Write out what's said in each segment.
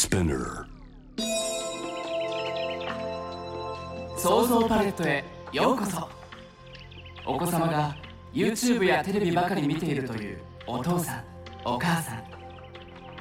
Spinner 創造パレットへようこそ。お子様が YouTube やテレビばかり見ているというお父さんお母さん。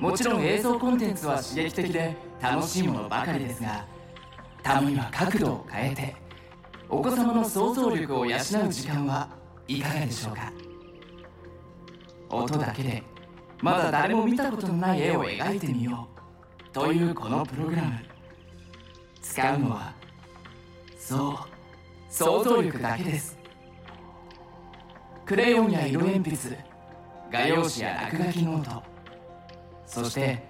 もちろん映像コンテンツは刺激的で楽しいものばかりですがたまには角度を変えてお子様の想像力を養う時間はいかがでしょうか？音だけでまだ誰も見たことのない絵を描いてみよう。というこのプログラム。使うのはそう想像力だけです。クレヨンや色鉛筆画用紙や落書きノート。そして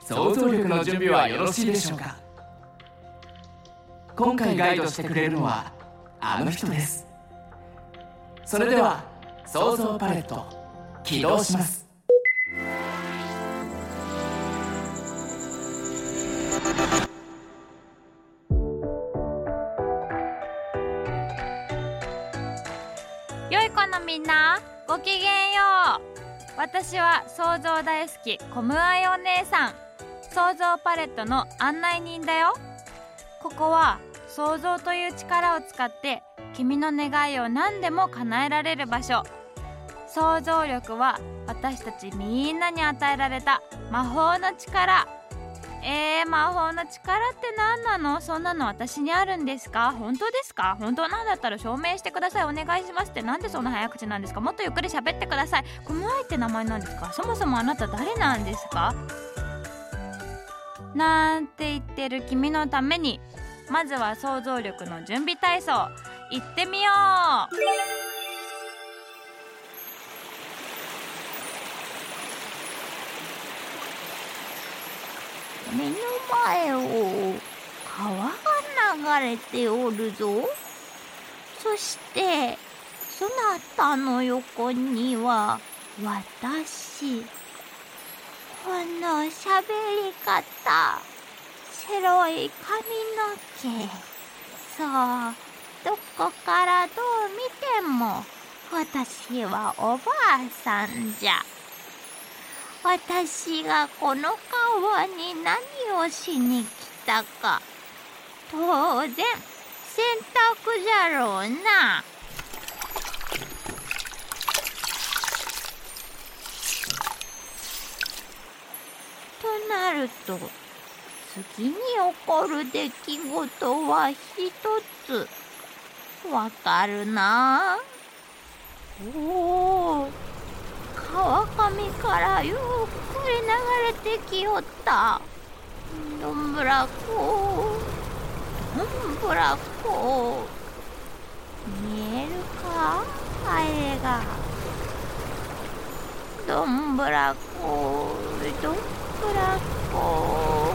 想像力の準備はよろしいでしょうか。今回ガイドしてくれるのはあの人です。それでは想像パレット起動します。良い子のみんなごきげんよう。私は想像大好きコムアイお姉さん。想像パレットの案内人だよ。ここは想像という力を使って君の願いを何でも叶えられる場所。想像力は私たちみんなに与えられた魔法の力。えー、魔法の力って何なの？そんなの私にあるんですか？本当ですか？本当なんだったら証明してください。お願いしますって。なんでそんな早口なんですか？もっとゆっくり喋ってください。コムアイって名前なんですか？そもそもあなた誰なんですか？なんて言ってる君のために。まずは想像力の準備体操。行ってみよう。目の前を川が流れておるぞ。そしてそなたの横には私。このしゃべり方白い髪の毛。そうどこからどう見ても私はおばあさんじゃ。私がこの川に何をしに来たか。当然洗濯じゃろうな。となると次に起こる出来事は一つ。わかるな。おお川上からゆっくり流れてきよった。どんぶらこどんぶらこ見えるかあれがどんぶらこどんぶらこ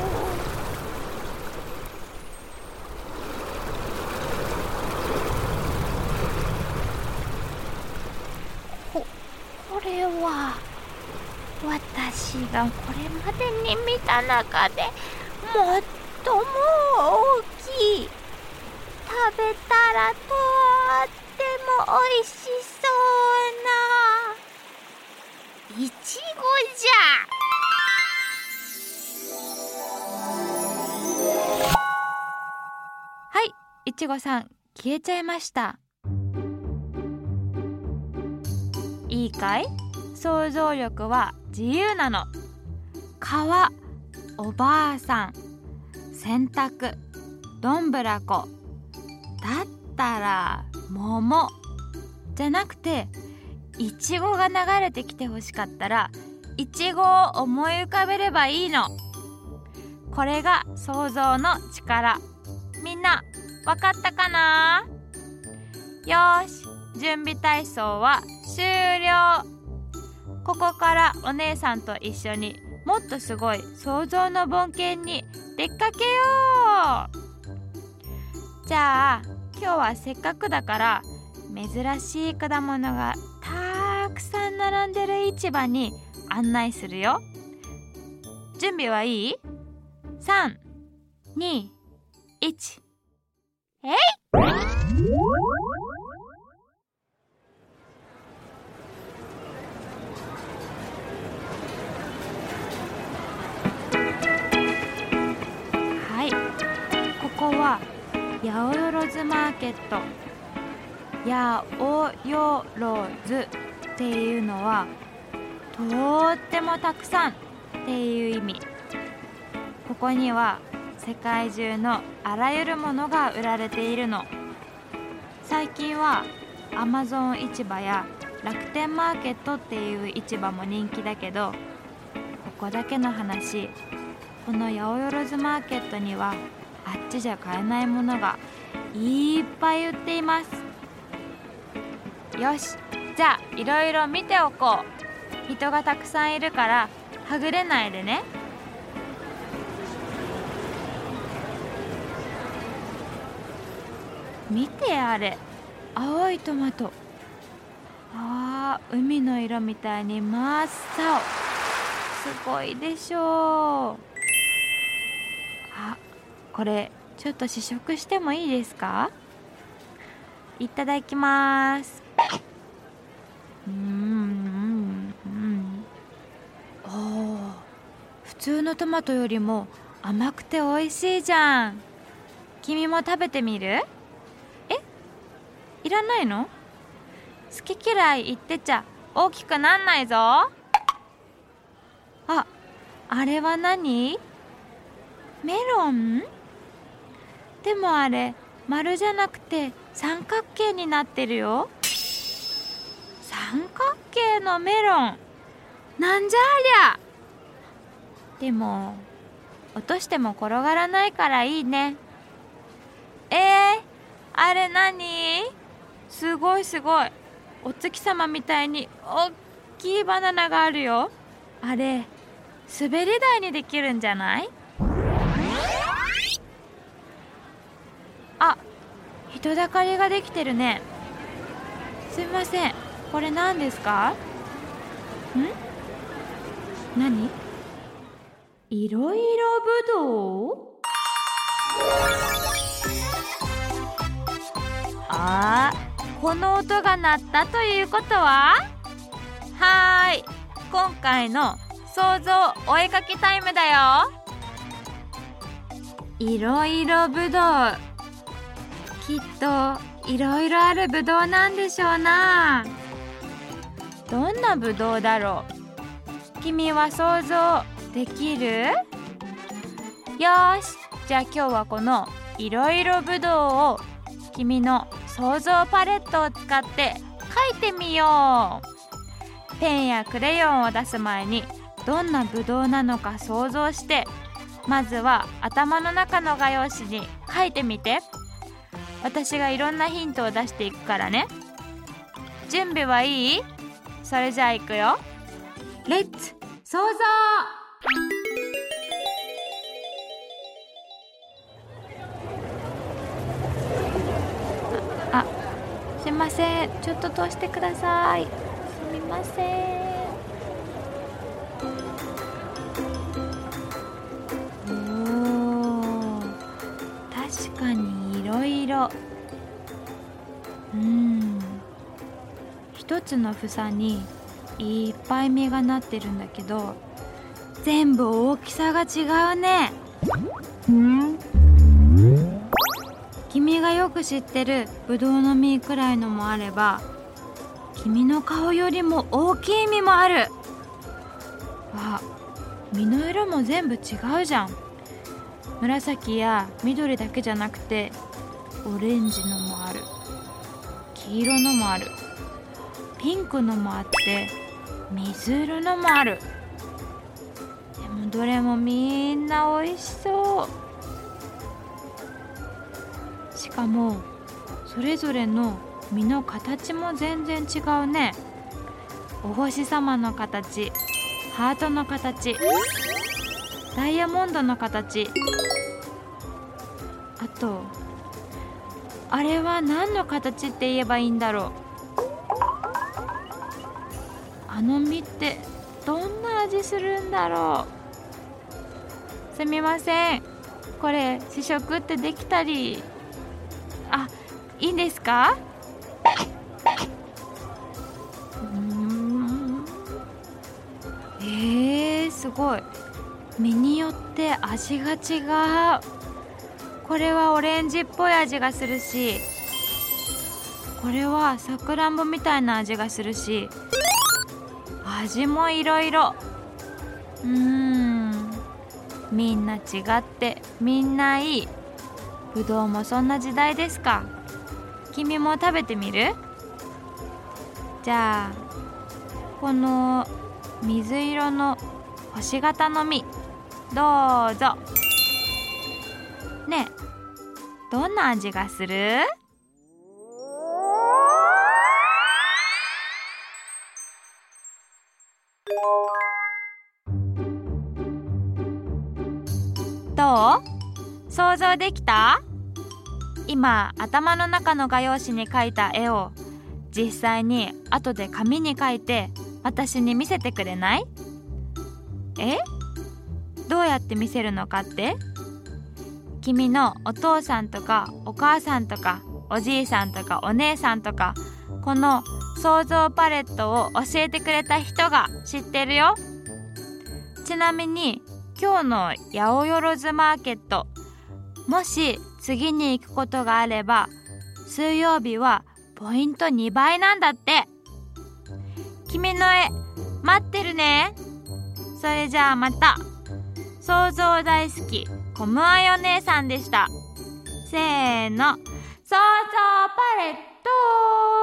これは私がこれまでに見た中で最も大きい食べたらとっても美味しそうないちごじゃ。はいいちごさん消えちゃいました。いいかい想像力は自由なの。川おばあさん洗濯どんぶらこだったら桃。じゃなくていちごが流れてきてほしかったらいちごを思い浮かべればいいの。これが想像の力。みんなわかったかな？よし。準備体操は終了。ここからお姉さんと一緒にもっとすごい想像の冒険に出かけよう。じゃあ今日はせっかくだから珍しい果物がたくさん並んでる市場に案内するよ。準備はいい ?321 えい！こは八百万マーケット。八百万っていうのはとってもたくさんっていう意味。ここには世界中のあらゆるものが売られているの。最近はアマゾン市場や楽天マーケットっていう市場も人気だけどここだけの話。この八百万マーケットにはあっちじゃ買えないものがいっぱい売っています。よしじゃあいろいろ見ておこう。人がたくさんいるからはぐれないでね。見てあれ。青いトマト。あー海の色みたいに真っ青。すごいでしょう。あこれちょっと試食してもいいですか？いただきます。うんうんうんお普通のトマトよりも甘くて美味しいじゃん。君も食べてみる？え？いらないの？好き嫌い言ってちゃ大きくなんないぞ。ああれは何？メロン？でもあれ丸じゃなくて三角形になってるよ。三角形のメロン。なんじゃありゃ。でも落としても転がらないからいいね。えー、あれ何？すごいすごい。お月様みたいにおっきいバナナがあるよ。あれ滑り台にできるんじゃない？あ人だかりができてるね。すみません。これ何ですか？ん？何？いろいろぶどう？あーこの音が鳴ったということは？はーい。今回の想像お絵かきタイムだよ。いろいろぶどう。きっといろいろあるぶどうなんでしょうな。どんなぶどうだろう。君は想像できる？よし。じゃあ今日はこのいろいろぶどうを君の想像パレットを使って書いてみよう。ペンやクレヨンを出す前にどんなぶどうなのか想像して。まずは頭の中の画用紙に書いてみて。私がいろんなヒントを出していくからね。準備はいい？それじゃあいくよ。レッツ想像あすいません。ちょっと通してください。すみませんつの房にいっぱい実がなってるんだけど全部大きさが違うね。君がよく知ってるぶどうの実くらいのもあれば君の顔よりも大きい実もある。あ実の色も全部違うじゃん。紫や緑だけじゃなくてオレンジのもある。黄色のもある。ピンクのもあって水色のもある。でもどれもみんな美味しそう。しかもそれぞれの実の形も全然違うね。お星様の形ハートの形ダイヤモンドの形。あとあれは何の形って言えばいいんだろう。あの実ってどんな味するんだろう？すみません。これ試食ってできたり？あいいんですか？うーん。えー、すごい。実によって味が違う。これはオレンジっぽい味がするしこれはさくらんぼみたいな味がするし味もいろいろうーん。みんな違ってみんないい。ぶどうもそんな時代ですか。君も食べてみる？じゃあこの水色の星型の実どうぞ。ねえどんな味がする？どう？想像できた？今頭の中の画用紙に描いた絵を実際に後で紙に書いて私に見せてくれない？え？どうやって見せるのかって？君のお父さんとかお母さんとかおじいさんとかお姉さんとかこの想像パレットを教えてくれた人が知ってるよ。ちなみに今日の八百万マーケットもし次に行くことがあれば水曜日はポイント2倍なんだって。君の絵待ってるね。それじゃあまた。想像大好きコムアイお姉さんでした。せーの。想像パレット。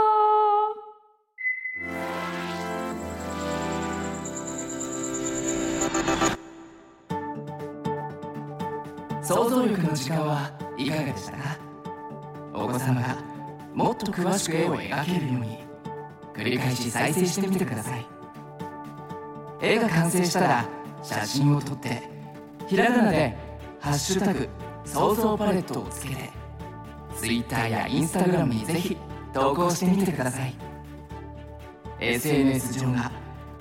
想像力の時間はいかがでしたか？お子様がもっと詳しく絵を描けるように。繰り返し再生してみてください。絵が完成したら写真を撮ってひらがなで「ハッシュタグ想像パレット」をつけて Twitter や Instagram にぜひ投稿してみてください。SNS 上が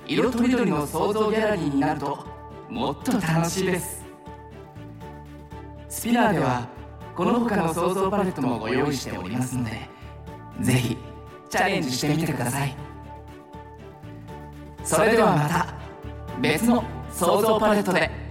色とりどりの想像ギャラリーになるともっと楽しいです。スピナーではこの他の想像パレットもご用意しておりますのでぜひチャレンジしてみてください。それではまた別の想像パレットで。